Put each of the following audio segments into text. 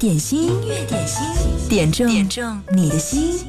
点心，点心，点中点中你的心。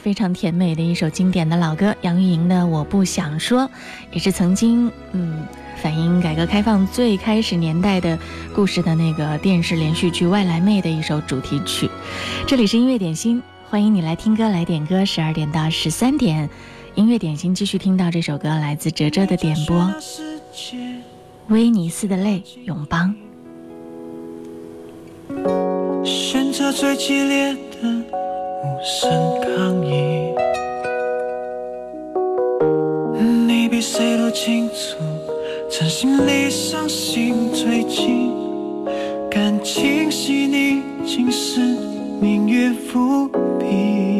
非常甜美的一首经典的老歌，杨钰莹的《我不想说》，也是曾经嗯反映改革开放最开始年代的故事的那个电视连续剧《外来妹》的一首主题曲。这里是音乐点心，欢迎你来听歌来点歌，十二点到十三点，音乐点心继续听到这首歌，来自哲哲的点播，《威尼斯的泪》，永邦。选择最激烈的无声。清楚，真心离伤心最近，感情细腻，尽是明月浮萍。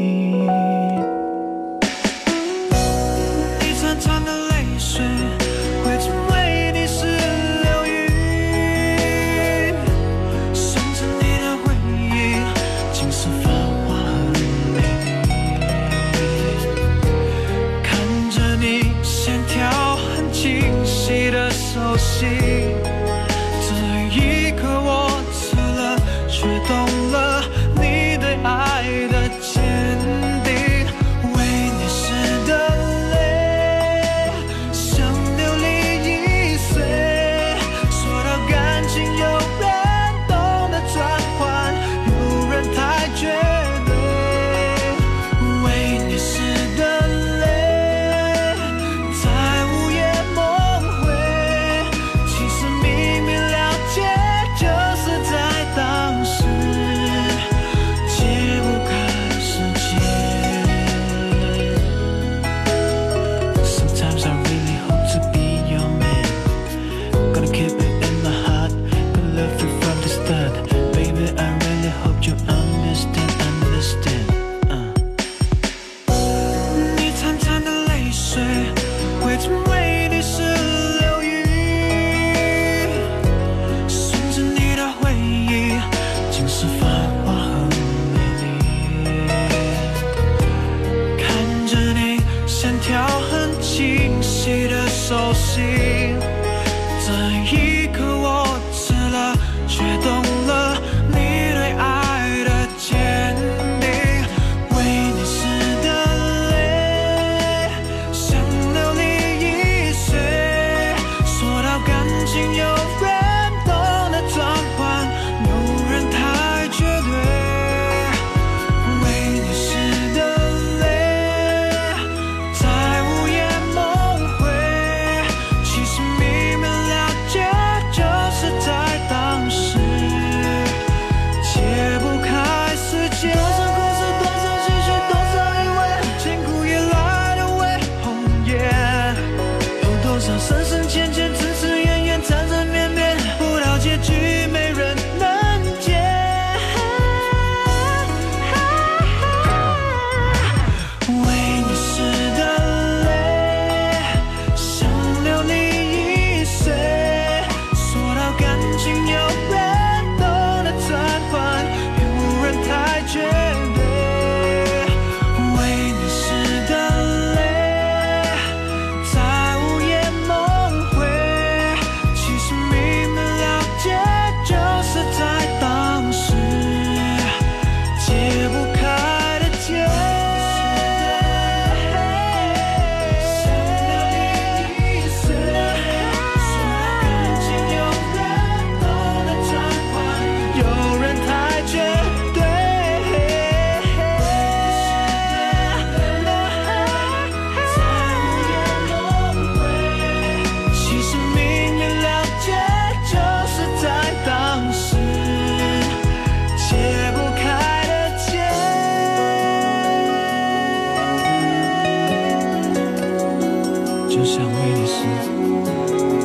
就像威尼斯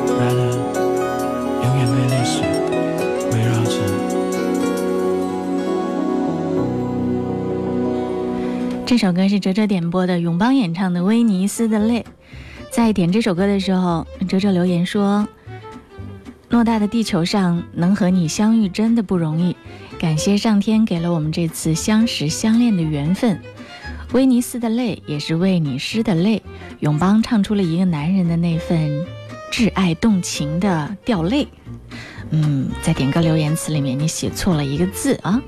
r a 永远被泪水围绕着。这首歌是哲哲点播的，永邦演唱的《威尼斯的泪》。在点这首歌的时候，哲哲留言说：“偌大的地球上，能和你相遇真的不容易，感谢上天给了我们这次相识相恋的缘分。”威尼斯的泪，也是为你湿的泪。永邦唱出了一个男人的那份挚爱动情的掉泪。嗯，在点歌留言词里面，你写错了一个字啊！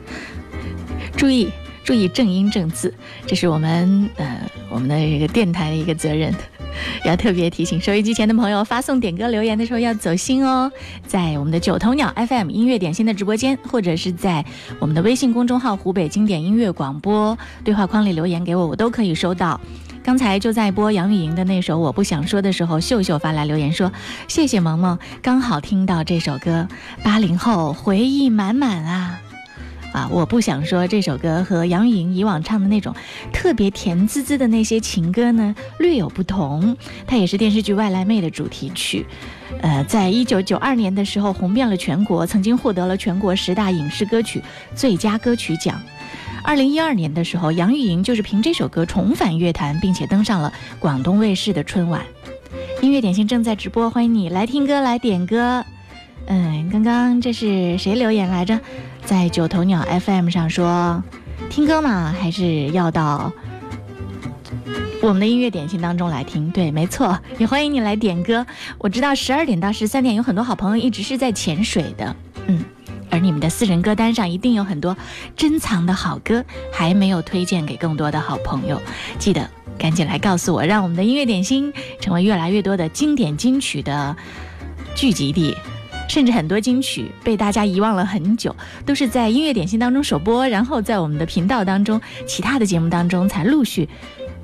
注意，注意正音正字，这是我们呃我们的一个电台的一个责任。要特别提醒收音机前的朋友，发送点歌留言的时候要走心哦。在我们的九头鸟 FM 音乐点心的直播间，或者是在我们的微信公众号“湖北经典音乐广播”对话框里留言给我，我都可以收到。刚才就在播杨钰莹的那首《我不想说》的时候，秀秀发来留言说：“谢谢萌萌，刚好听到这首歌，八零后回忆满满啊。”啊，我不想说这首歌和杨钰莹以往唱的那种特别甜滋滋的那些情歌呢略有不同。它也是电视剧《外来妹》的主题曲，呃，在一九九二年的时候红遍了全国，曾经获得了全国十大影视歌曲最佳歌曲奖。二零一二年的时候，杨钰莹就是凭这首歌重返乐坛，并且登上了广东卫视的春晚。音乐点心正在直播，欢迎你来听歌来点歌。嗯，刚刚这是谁留言来着？在九头鸟 FM 上说，听歌嘛还是要到我们的音乐点心当中来听。对，没错，也欢迎你来点歌。我知道十二点到十三点有很多好朋友一直是在潜水的，嗯，而你们的私人歌单上一定有很多珍藏的好歌还没有推荐给更多的好朋友，记得赶紧来告诉我，让我们的音乐点心成为越来越多的经典金曲的聚集地。甚至很多金曲被大家遗忘了很久，都是在音乐点心当中首播，然后在我们的频道当中、其他的节目当中才陆续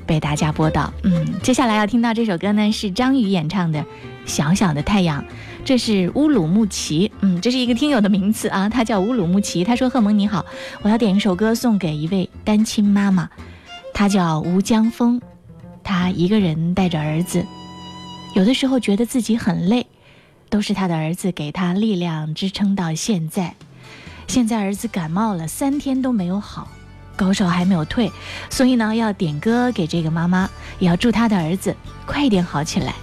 被大家播到。嗯，接下来要听到这首歌呢，是张宇演唱的《小小的太阳》，这是乌鲁木齐。嗯，这是一个听友的名字啊，他叫乌鲁木齐，他说：“贺蒙你好，我要点一首歌送给一位单亲妈妈，她叫吴江峰，她一个人带着儿子，有的时候觉得自己很累。”都是他的儿子给他力量支撑到现在，现在儿子感冒了，三天都没有好，高烧还没有退，所以呢，要点歌给这个妈妈，也要祝他的儿子快一点好起来。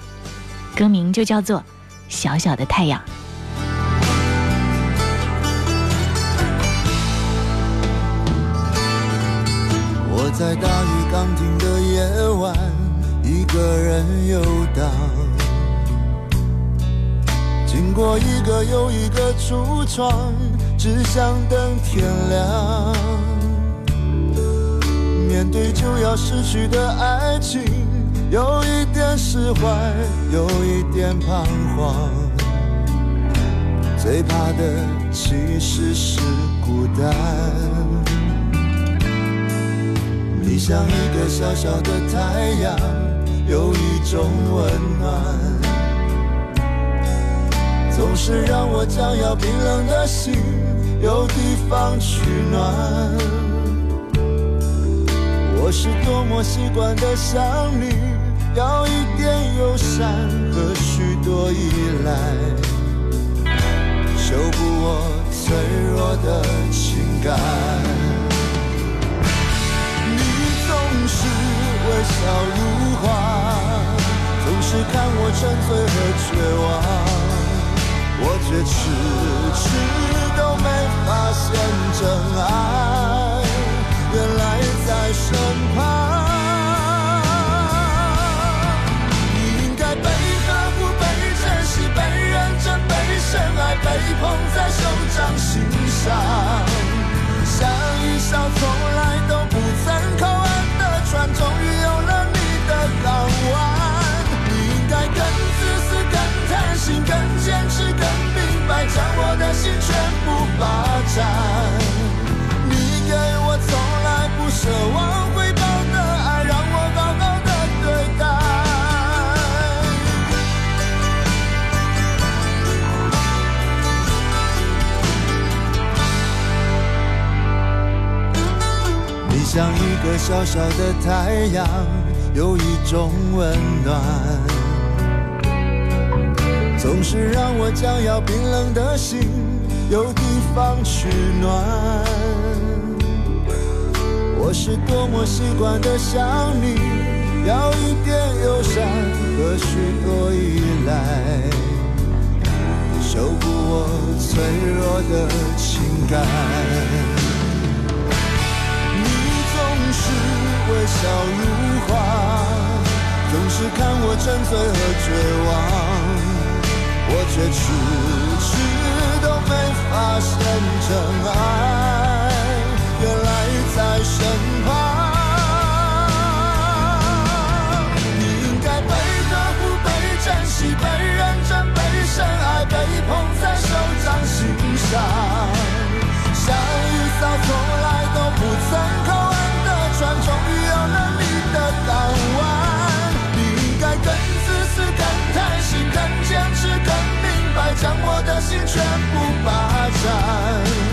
歌名就叫做《小小的太阳》。我在大雨刚停的夜晚，一个人游荡。经过一个又一个橱窗，只想等天亮。面对就要失去的爱情，有一点释怀，有一点彷徨。最怕的其实是孤单。你像一个小小的太阳，有一种温暖。总是让我将要冰冷的心有地方取暖。我是多么习惯的想你，要一点友善和许多依赖，修补我脆弱的情感。你总是微笑如花，总是看我沉醉和绝望。我却迟迟都没发现真爱，原来在身旁。你应该被呵护、被珍惜、被认真、被深爱、被捧在手掌心上。像一艘从来都不曾靠岸的船，终于有了你的港湾。你应该更自私、更贪心、更坚持。将我的心全部霸占，你给我从来不奢望回报的爱，让我好好的对待。你像一个小小的太阳，有一种温暖。总是让我将要冰冷的心有地方取暖。我是多么习惯的想你，要一点友善和许多依赖，修补我脆弱的情感。你总是微笑如花，总是看我沉醉和绝望。我却迟迟都没发现真爱，原来在身旁。你应该被呵护、被珍惜、被认真、被深爱、被捧在手掌心上，像一艘从。将我的心全部霸占。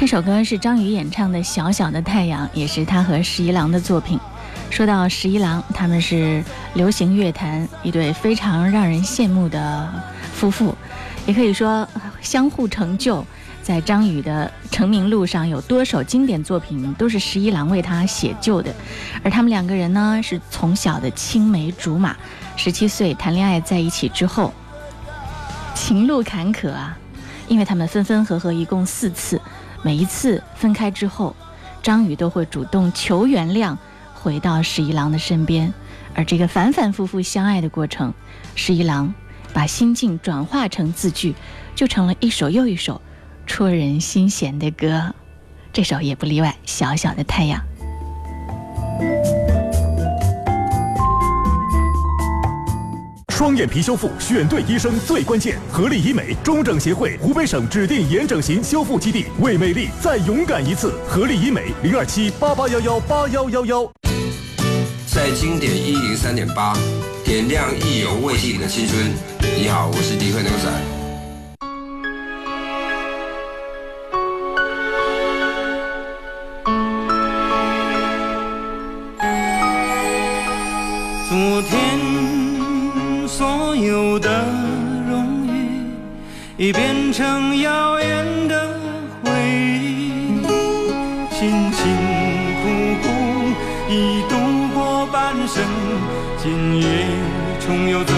这首歌是张宇演唱的《小小的太阳》，也是他和十一郎的作品。说到十一郎，他们是流行乐坛一对非常让人羡慕的夫妇，也可以说相互成就。在张宇的成名路上，有多首经典作品都是十一郎为他写就的。而他们两个人呢，是从小的青梅竹马，十七岁谈恋爱在一起之后，情路坎坷啊，因为他们分分合合一共四次。每一次分开之后，张宇都会主动求原谅，回到十一郎的身边。而这个反反复复相爱的过程，十一郎把心境转化成字句，就成了一首又一首戳人心弦的歌。这首也不例外，《小小的太阳》。双眼皮修复，选对医生最关键。合力医美，中整协会湖北省指定眼整形修复基地，为美丽再勇敢一次。合力医美零二七八八幺幺八幺幺幺，在经典一零三点八，点亮意犹未尽的青春。你好，我是迪克牛仔。已变成遥远的回忆，辛辛苦苦已度过半生，今夜重游。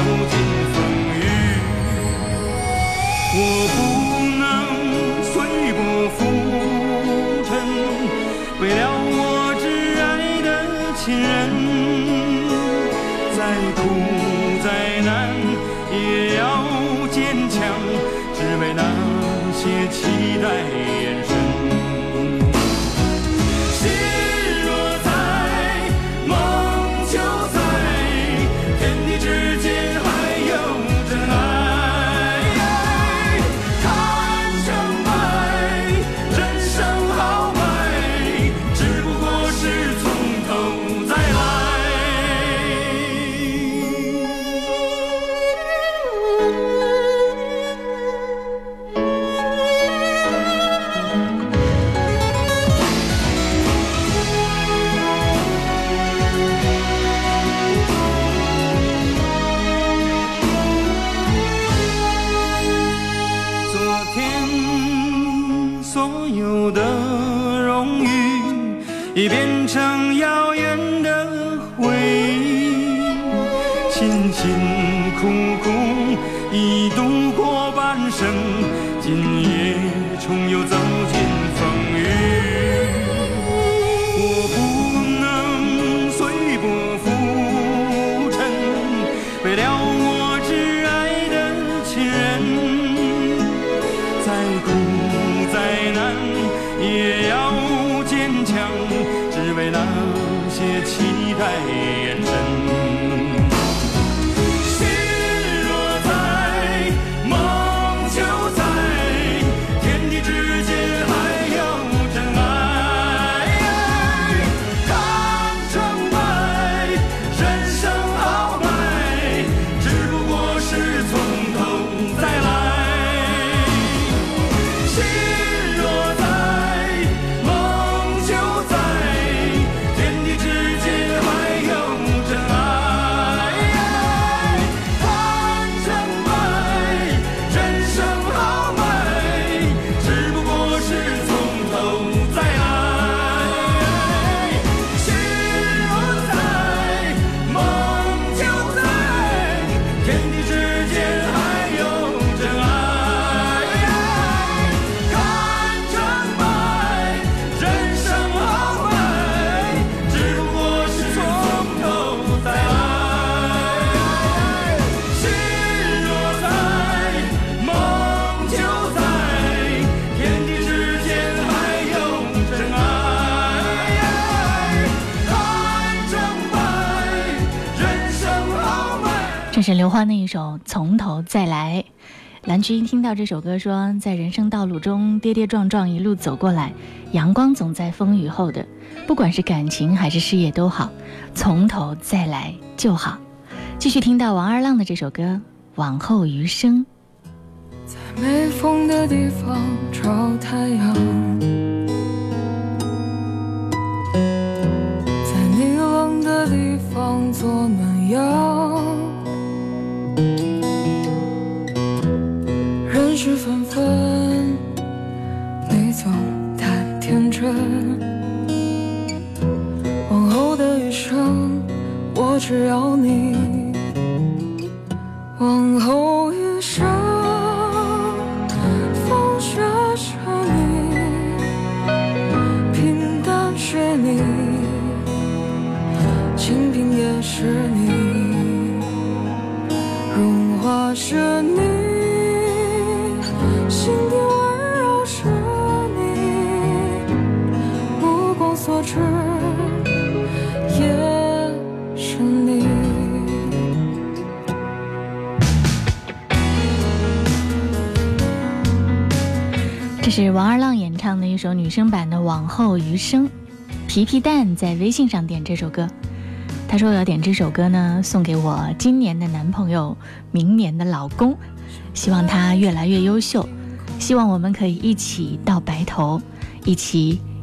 那一首《从头再来》，蓝君听到这首歌说，在人生道路中跌跌撞撞一路走过来，阳光总在风雨后的，不管是感情还是事业都好，从头再来就好。继续听到王二浪的这首歌《往后余生》，在没风的地方找太阳，在你冷的地方做暖阳。人事纷纷，你总太天真。往后的余生，我只要你。往后。所知也是你。这是王二浪演唱的一首女生版的《往后余生》。皮皮蛋在微信上点这首歌，他说：“我要点这首歌呢，送给我今年的男朋友，明年的老公，希望他越来越优秀，希望我们可以一起到白头，一起。”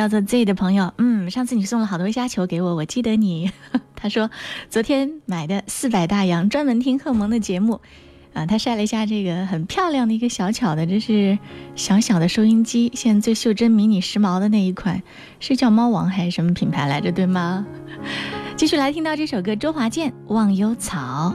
叫做 Z 的朋友，嗯，上次你送了好多虾球给我，我记得你。他说昨天买的四百大洋，专门听贺萌的节目。啊，他晒了一下这个很漂亮的一个小巧的，这是小小的收音机，现在最袖珍、迷你、时髦的那一款，是叫猫王还是什么品牌来着？对吗？继续来听到这首歌，周华健《忘忧草》。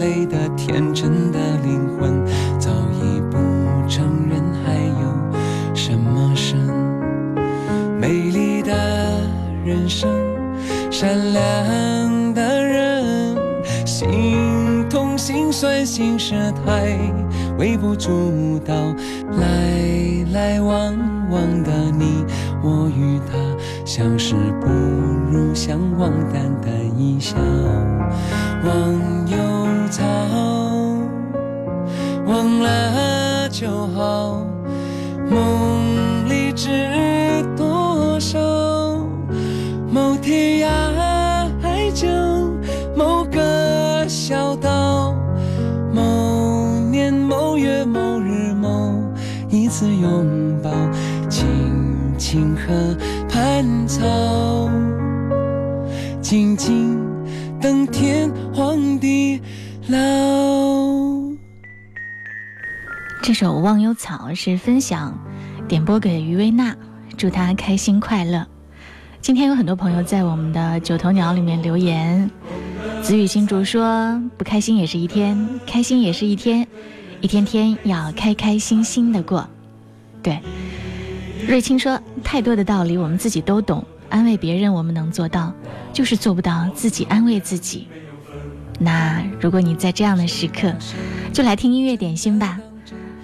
累的、天真的灵魂早已不承认还有什么剩？美丽的人生，善良的人，心痛、心酸、心事太微不足道。来来往往的你，我与他相识不如相忘，淡淡一笑，忘忧。首忘忧草是分享，点播给于薇娜，祝她开心快乐。今天有很多朋友在我们的九头鸟里面留言，子雨新竹说：“不开心也是一天，开心也是一天，一天天要开开心心的过。”对，瑞青说：“太多的道理我们自己都懂，安慰别人我们能做到，就是做不到自己安慰自己。”那如果你在这样的时刻，就来听音乐点心吧。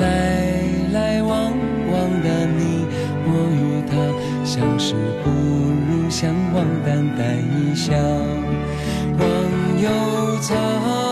来来往往的你，我与他相识不如相忘，淡淡一笑，忘忧草。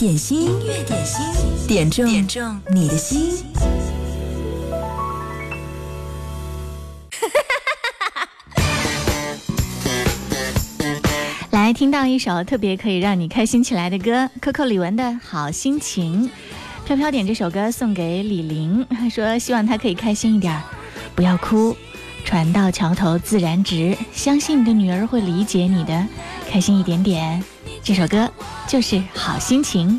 点心乐点心，点中点中你的心。来，听到一首特别可以让你开心起来的歌，Coco 李玟的《好心情》。飘飘点这首歌送给李玲，说希望她可以开心一点，不要哭。船到桥头自然直，相信你的女儿会理解你的，开心一点点。这首歌就是好心情。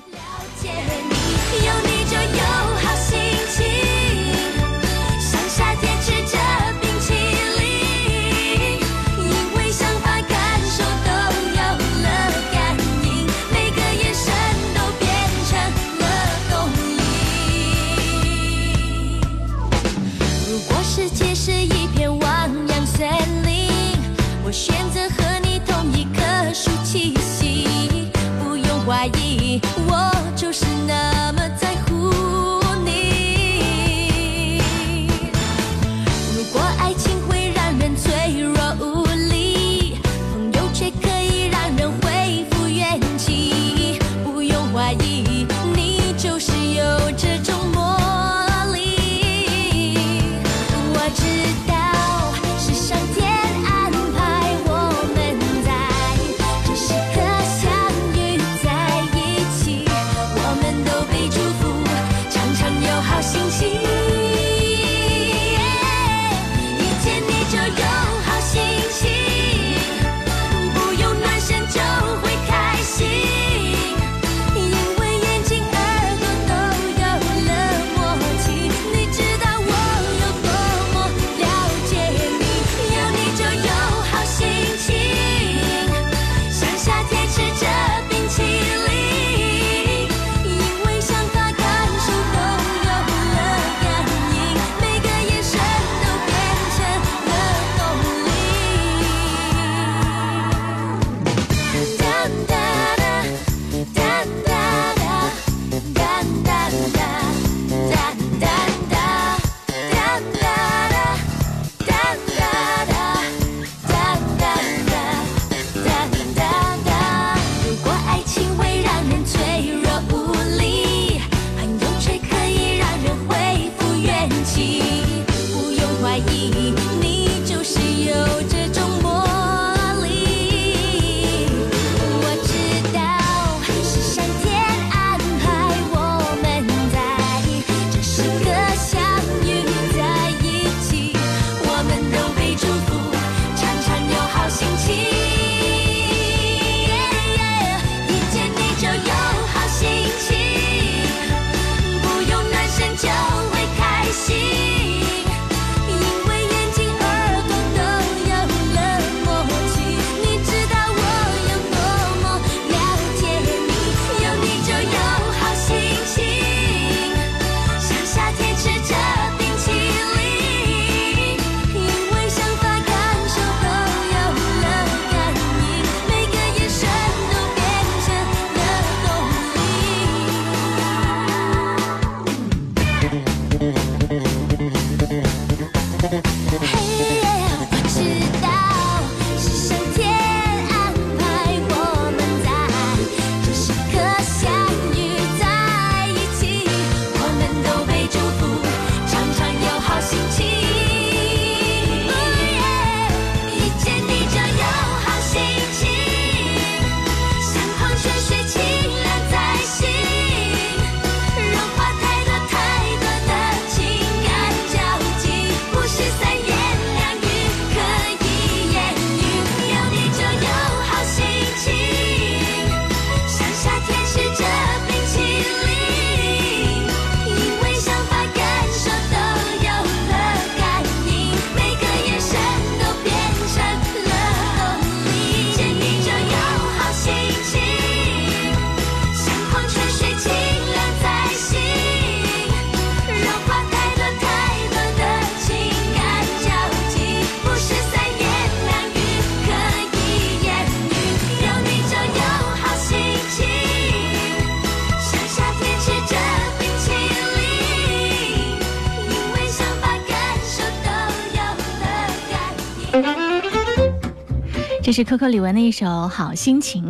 这是柯柯李文的一首《好心情》，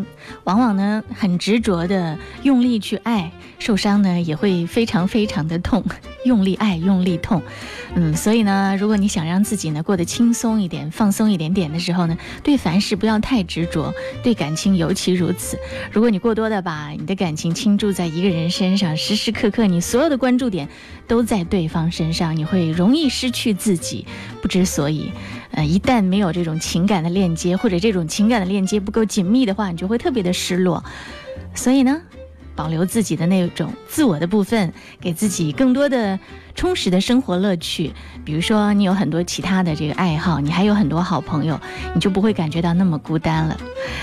往往呢很执着的用力去爱，受伤呢也会非常非常的痛，用力爱，用力痛。嗯，所以呢，如果你想让自己呢过得轻松一点、放松一点点的时候呢，对凡事不要太执着，对感情尤其如此。如果你过多的把你的感情倾注在一个人身上，时时刻刻你所有的关注点都在对方身上，你会容易失去自己，不知所以。呃，一旦没有这种情感的链接，或者这种情感的链接不够紧密的话，你就会特别的失落。所以呢。保留自己的那种自我的部分，给自己更多的充实的生活乐趣。比如说，你有很多其他的这个爱好，你还有很多好朋友，你就不会感觉到那么孤单了。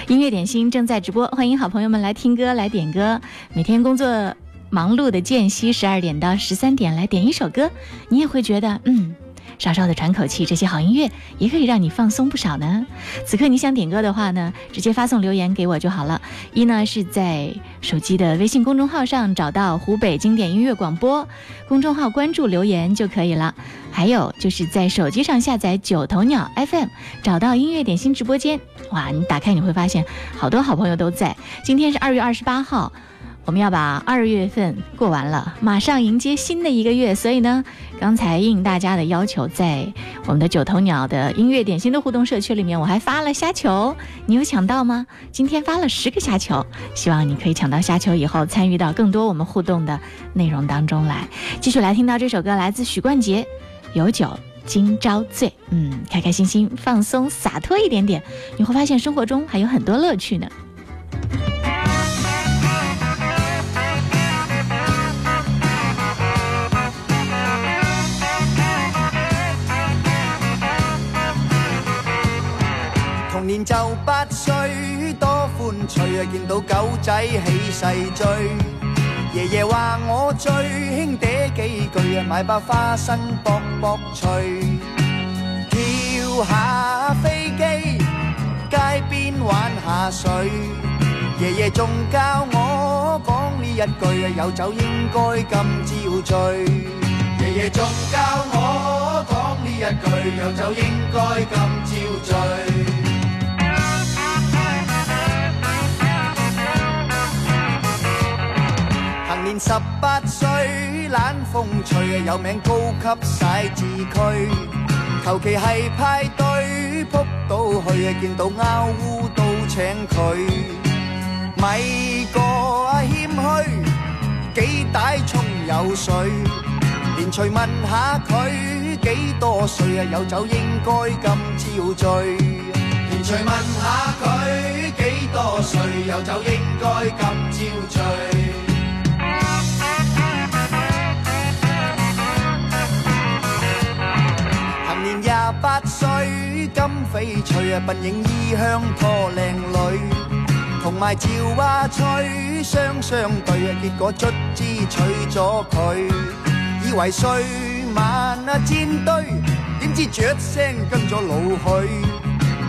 音乐点心正在直播，欢迎好朋友们来听歌、来点歌。每天工作忙碌的间隙，十二点到十三点来点一首歌，你也会觉得嗯。稍稍的喘口气，这些好音乐也可以让你放松不少呢。此刻你想点歌的话呢，直接发送留言给我就好了。一呢是在手机的微信公众号上找到“湖北经典音乐广播”公众号关注留言就可以了。还有就是在手机上下载九头鸟 FM，找到音乐点心直播间。哇，你打开你会发现好多好朋友都在。今天是二月二十八号。我们要把二月份过完了，马上迎接新的一个月。所以呢，刚才应大家的要求，在我们的九头鸟的音乐点心的互动社区里面，我还发了虾球，你有抢到吗？今天发了十个虾球，希望你可以抢到虾球以后，参与到更多我们互动的内容当中来。继续来听到这首歌，来自许冠杰，《有酒今朝醉》。嗯，开开心心，放松洒脱一点点，你会发现生活中还有很多乐趣呢。年就不岁，多欢趣，见到狗仔起势追。爷爷话我最兄嗲几句，买包花生卜卜脆。跳下飞机，街边玩下水。爷爷仲教我讲呢一句，有酒应该今朝醉。爷爷仲教我讲呢一句，有酒应该今朝醉。年十八岁，冷风吹，有名高级写字区，求其系派对扑到去，见到欧乌都请佢，咪个谦虚，几大冲有水，连随问下佢几多岁，啊？有酒应该今朝醉，连随问下佢几多岁，有酒应该今朝醉。年廿八岁，金翡翠啊，鬓影衣香拖靓女，同埋赵娃翠双双对，啊，结果卒之娶咗佢。以为睡晚啊煎堆，点知雀声跟咗老许。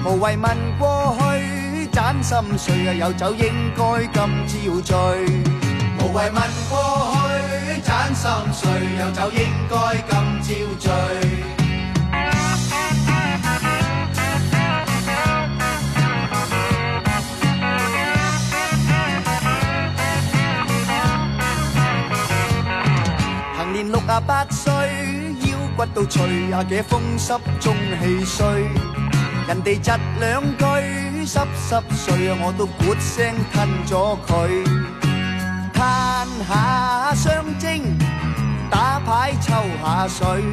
无谓问过去，盏心碎啊，有酒应该今朝醉。无谓问过去，盏心碎，有酒应该今朝醉。六啊八岁，腰骨都脆啊，这风湿中气衰。人哋窒两句湿湿碎啊，我都咕声吞咗佢。叹下双精，打牌抽下水。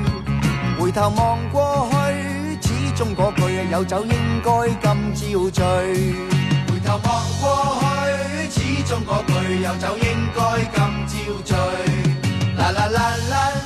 回头望过去，始终嗰句有酒应该今朝醉。回头望过去，始终嗰句有酒应该今朝醉。la la la la.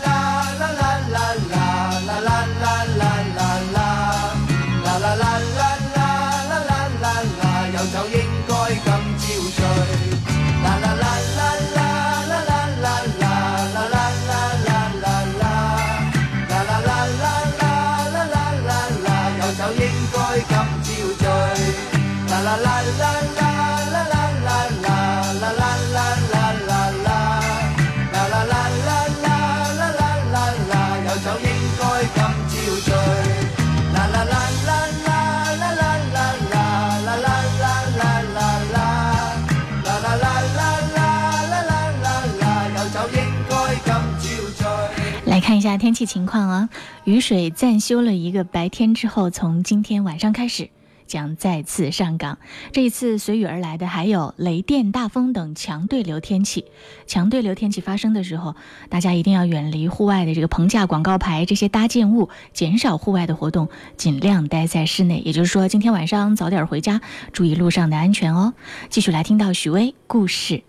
天气情况啊，雨水暂休了一个白天之后，从今天晚上开始将再次上岗。这一次随雨而来的还有雷电、大风等强对流天气。强对流天气发生的时候，大家一定要远离户外的这个棚架、广告牌这些搭建物，减少户外的活动，尽量待在室内。也就是说，今天晚上早点回家，注意路上的安全哦。继续来听到许巍故事。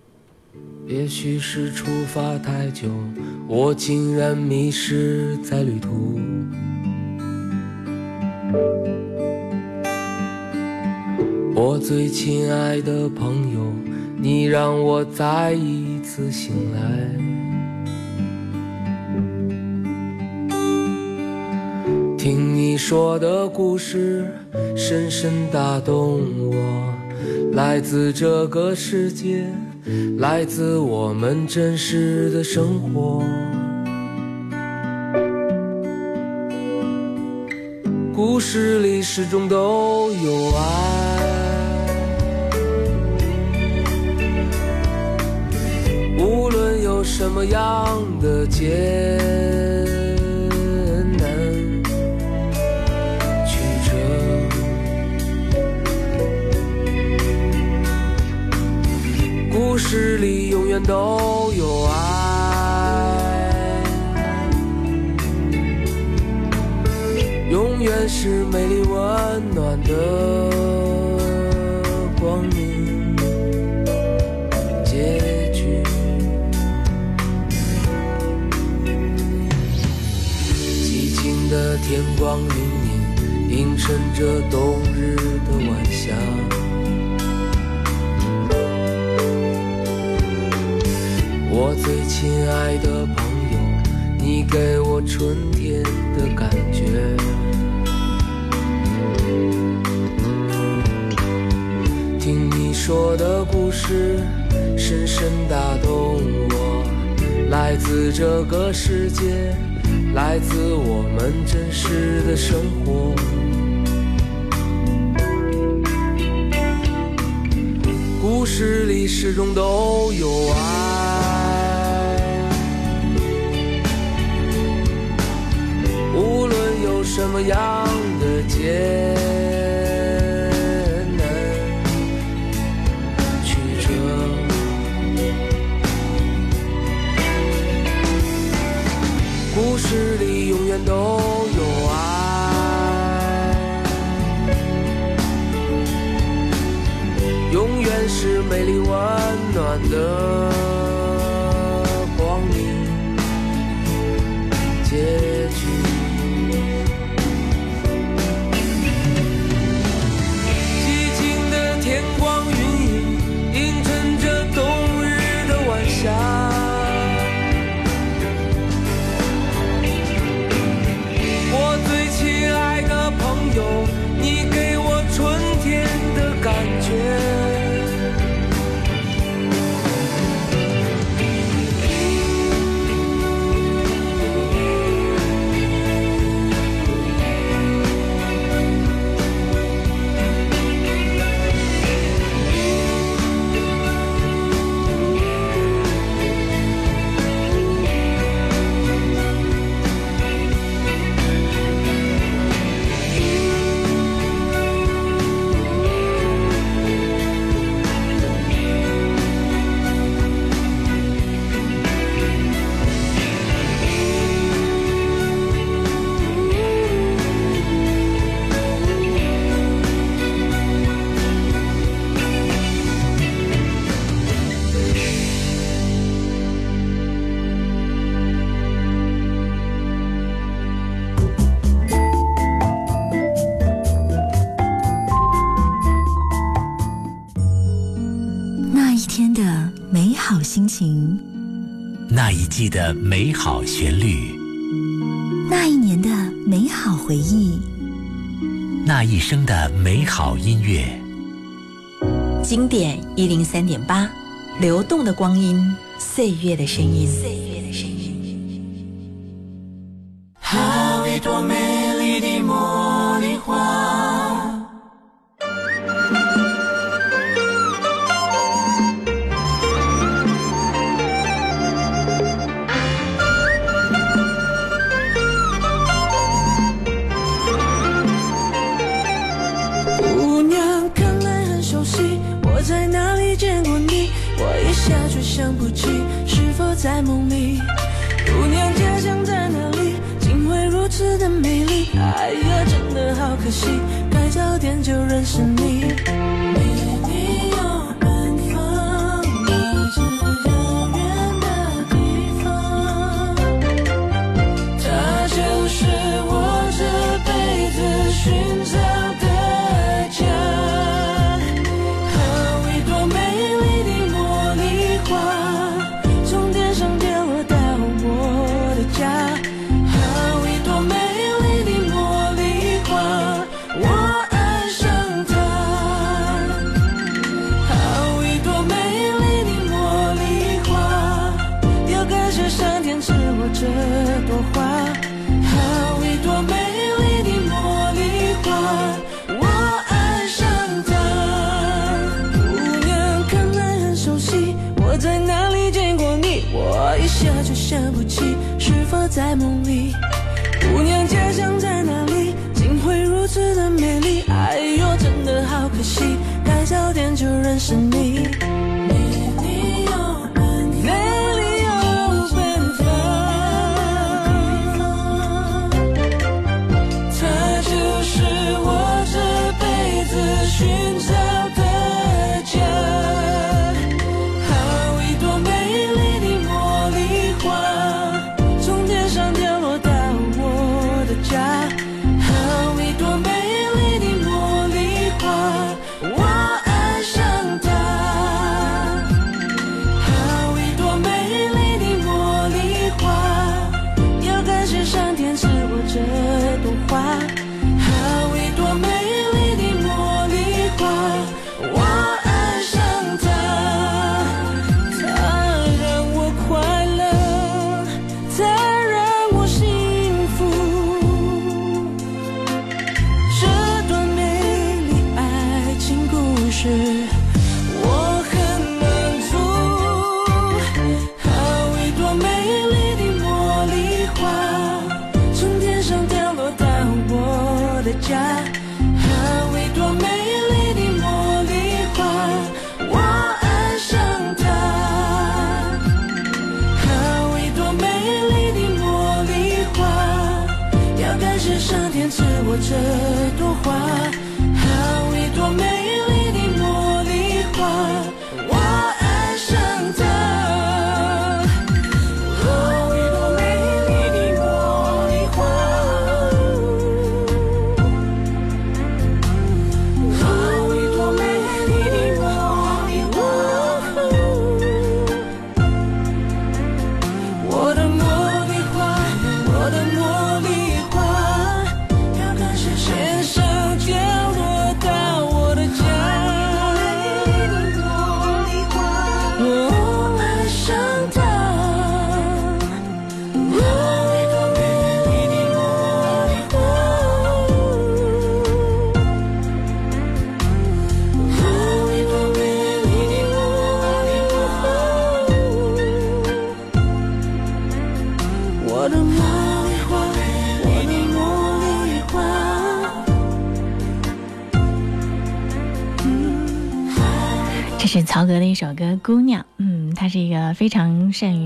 也许是出发太久，我竟然迷失在旅途。我最亲爱的朋友，你让我再一次醒来。听你说的故事，深深打动我，来自这个世界。来自我们真实的生活，故事里始终都有爱，无论有什么样的结。都有爱，永远是美丽温暖的光明。结局，寂静的天光隐隐映衬着冬。我最亲爱的朋友，你给我春天的感觉。听你说的故事，深深打动我。来自这个世界，来自我们真实的生活。故事里始终都有爱。什么样的结？那一季的美好旋律，那一年的美好回忆，那一生的美好音乐。经典一零三点八，流动的光阴，岁月的声音。在梦里，姑娘家乡在哪里？竟会如此的美丽？哎呦，真的好可惜，该早点就认识你。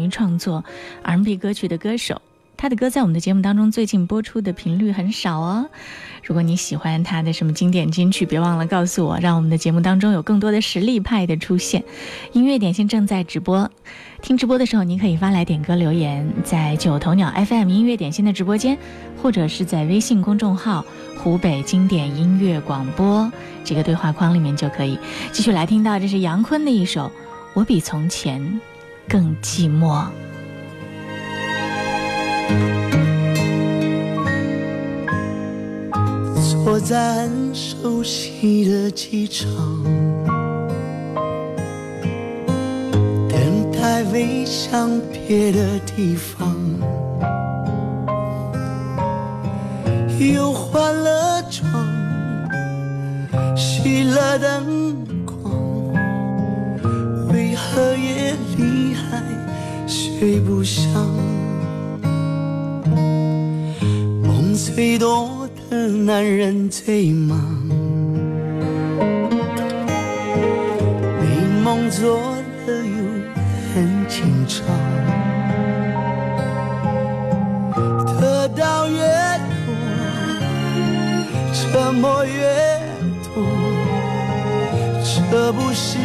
创作 R N B 歌曲的歌手，他的歌在我们的节目当中最近播出的频率很少哦。如果你喜欢他的什么经典金曲，别忘了告诉我，让我们的节目当中有更多的实力派的出现。音乐点心正在直播，听直播的时候，你可以发来点歌留言，在九头鸟 F M 音乐点心的直播间，或者是在微信公众号“湖北经典音乐广播”这个对话框里面就可以。继续来听到，这是杨坤的一首《我比从前》。更寂寞。坐在熟悉的机场，等待飞向别的地方。又换了妆，熄了灯光，为何夜？追不上，梦最多的男人最忙。你梦做的又很紧张，得到越多，折磨越多，这不是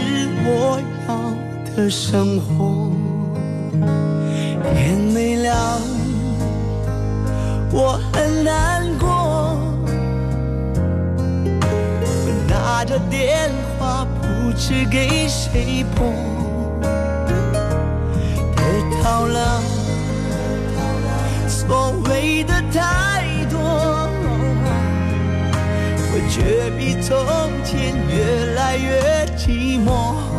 我要的生活。我很难过，我拿着电话不知给谁拨。别套了所谓的太多，我却比从前越来越寂寞。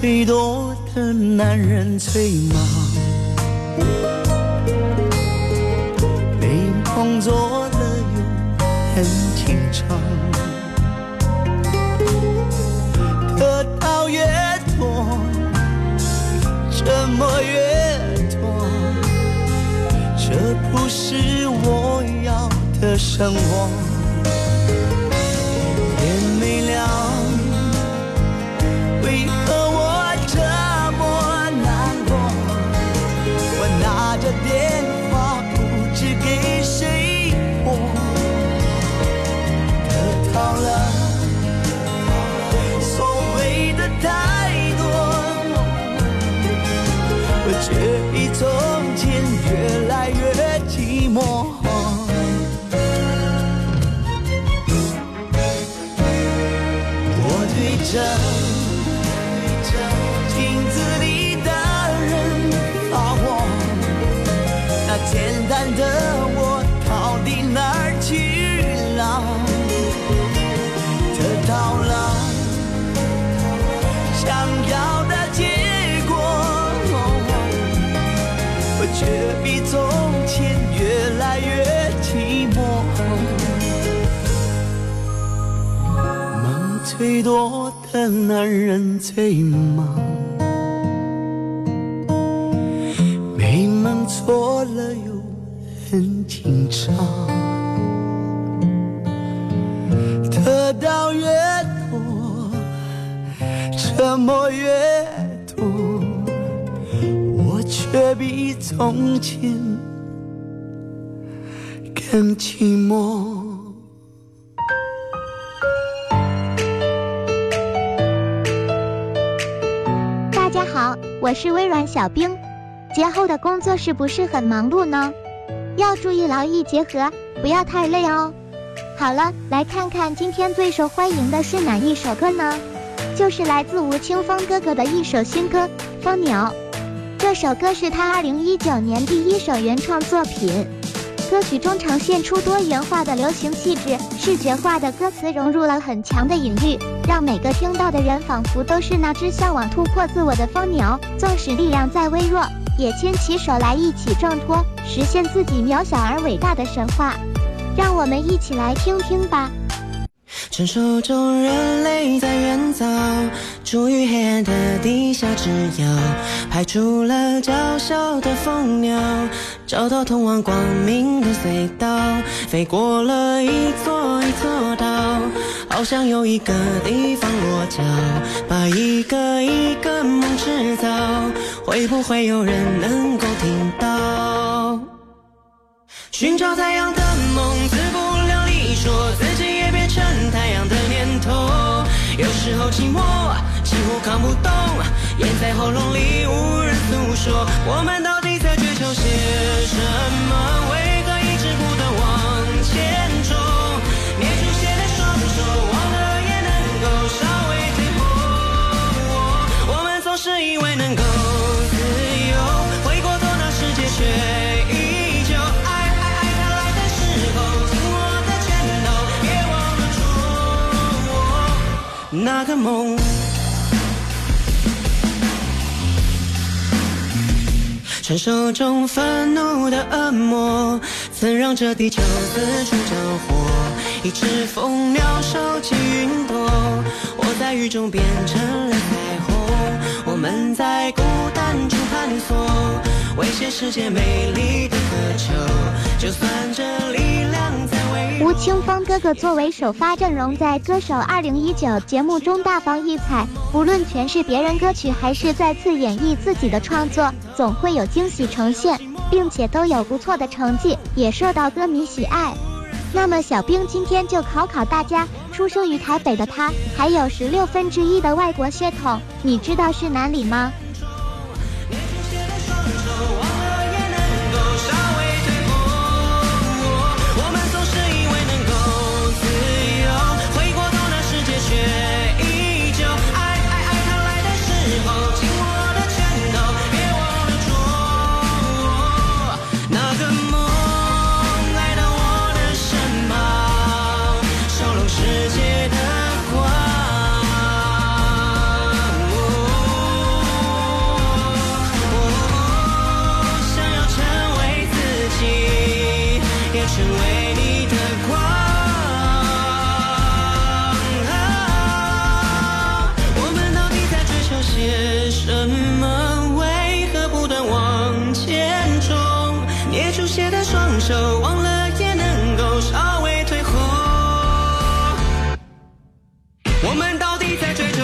最多的男人最忙，被捧作了又很紧张，得到越多，折磨越多，这不是我要的生活。最多的男人最忙，美梦错了又很紧张，得到越多，折磨越多，我却比从前更寂寞。我是微软小冰，节后的工作是不是很忙碌呢？要注意劳逸结合，不要太累哦。好了，来看看今天最受欢迎的是哪一首歌呢？就是来自吴青峰哥哥的一首新歌《蜂鸟》。这首歌是他二零一九年第一首原创作品。歌曲中呈现出多元化的流行气质，视觉化的歌词融入了很强的隐喻，让每个听到的人仿佛都是那只向往突破自我的蜂鸟，纵使力量再微弱，也牵起手来一起挣脱，实现自己渺小而伟大的神话。让我们一起来听听吧。传说中，人类在远早处于黑暗的地下，之遥，排除了娇小的蜂鸟，找到通往光明的隧道，飞过了一座一座岛，好想有一个地方落脚，把一个一个梦制造，会不会有人能够听到？寻找太阳的梦，自不量力说。有时候寂寞几乎扛不动，咽在喉咙里无人诉说，我们到底在追求些什么？为那个梦，传说中愤怒的恶魔，曾让这地球四处着火。一只蜂鸟收集云朵，我在雨中变成了彩虹。我们在孤单中探索，为这世界美丽的渴求。就算这。吴青峰哥哥作为首发阵容，在《歌手2019》节目中大放异彩。不论诠释别人歌曲，还是再次演绎自己的创作，总会有惊喜呈现，并且都有不错的成绩，也受到歌迷喜爱。那么，小兵今天就考考大家：出生于台北的他，还有十六分之一的外国血统，你知道是哪里吗？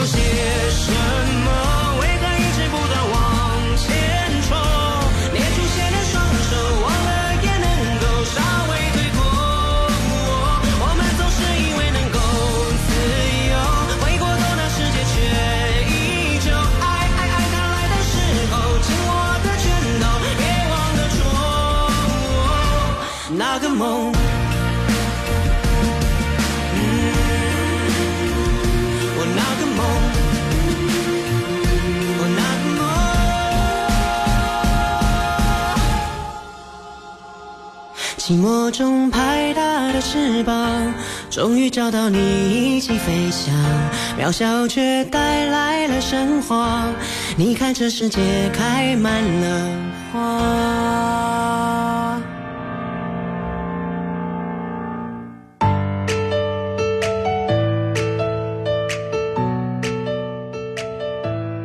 说些什么？为何一直不断往前冲？捏出血的双手，忘了也能够稍微退。过。我们总是以为能够自由，回过头，那世界却依旧。爱爱爱它来的时候，紧握的拳头别忘了拙。那个梦。寂寞中拍打的翅膀终于找到你一起飞翔渺小却带来了神话你看这世界开满了花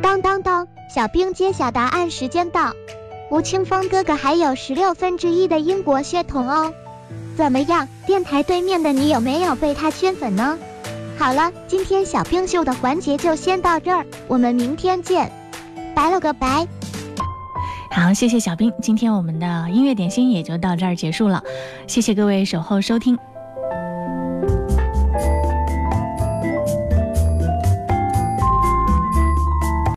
当当当小兵揭晓答案时间到吴青峰哥哥还有十六分之一的英国血统哦，怎么样？电台对面的你有没有被他圈粉呢？好了，今天小冰秀的环节就先到这儿，我们明天见，拜了个拜。好，谢谢小冰，今天我们的音乐点心也就到这儿结束了，谢谢各位守候收听。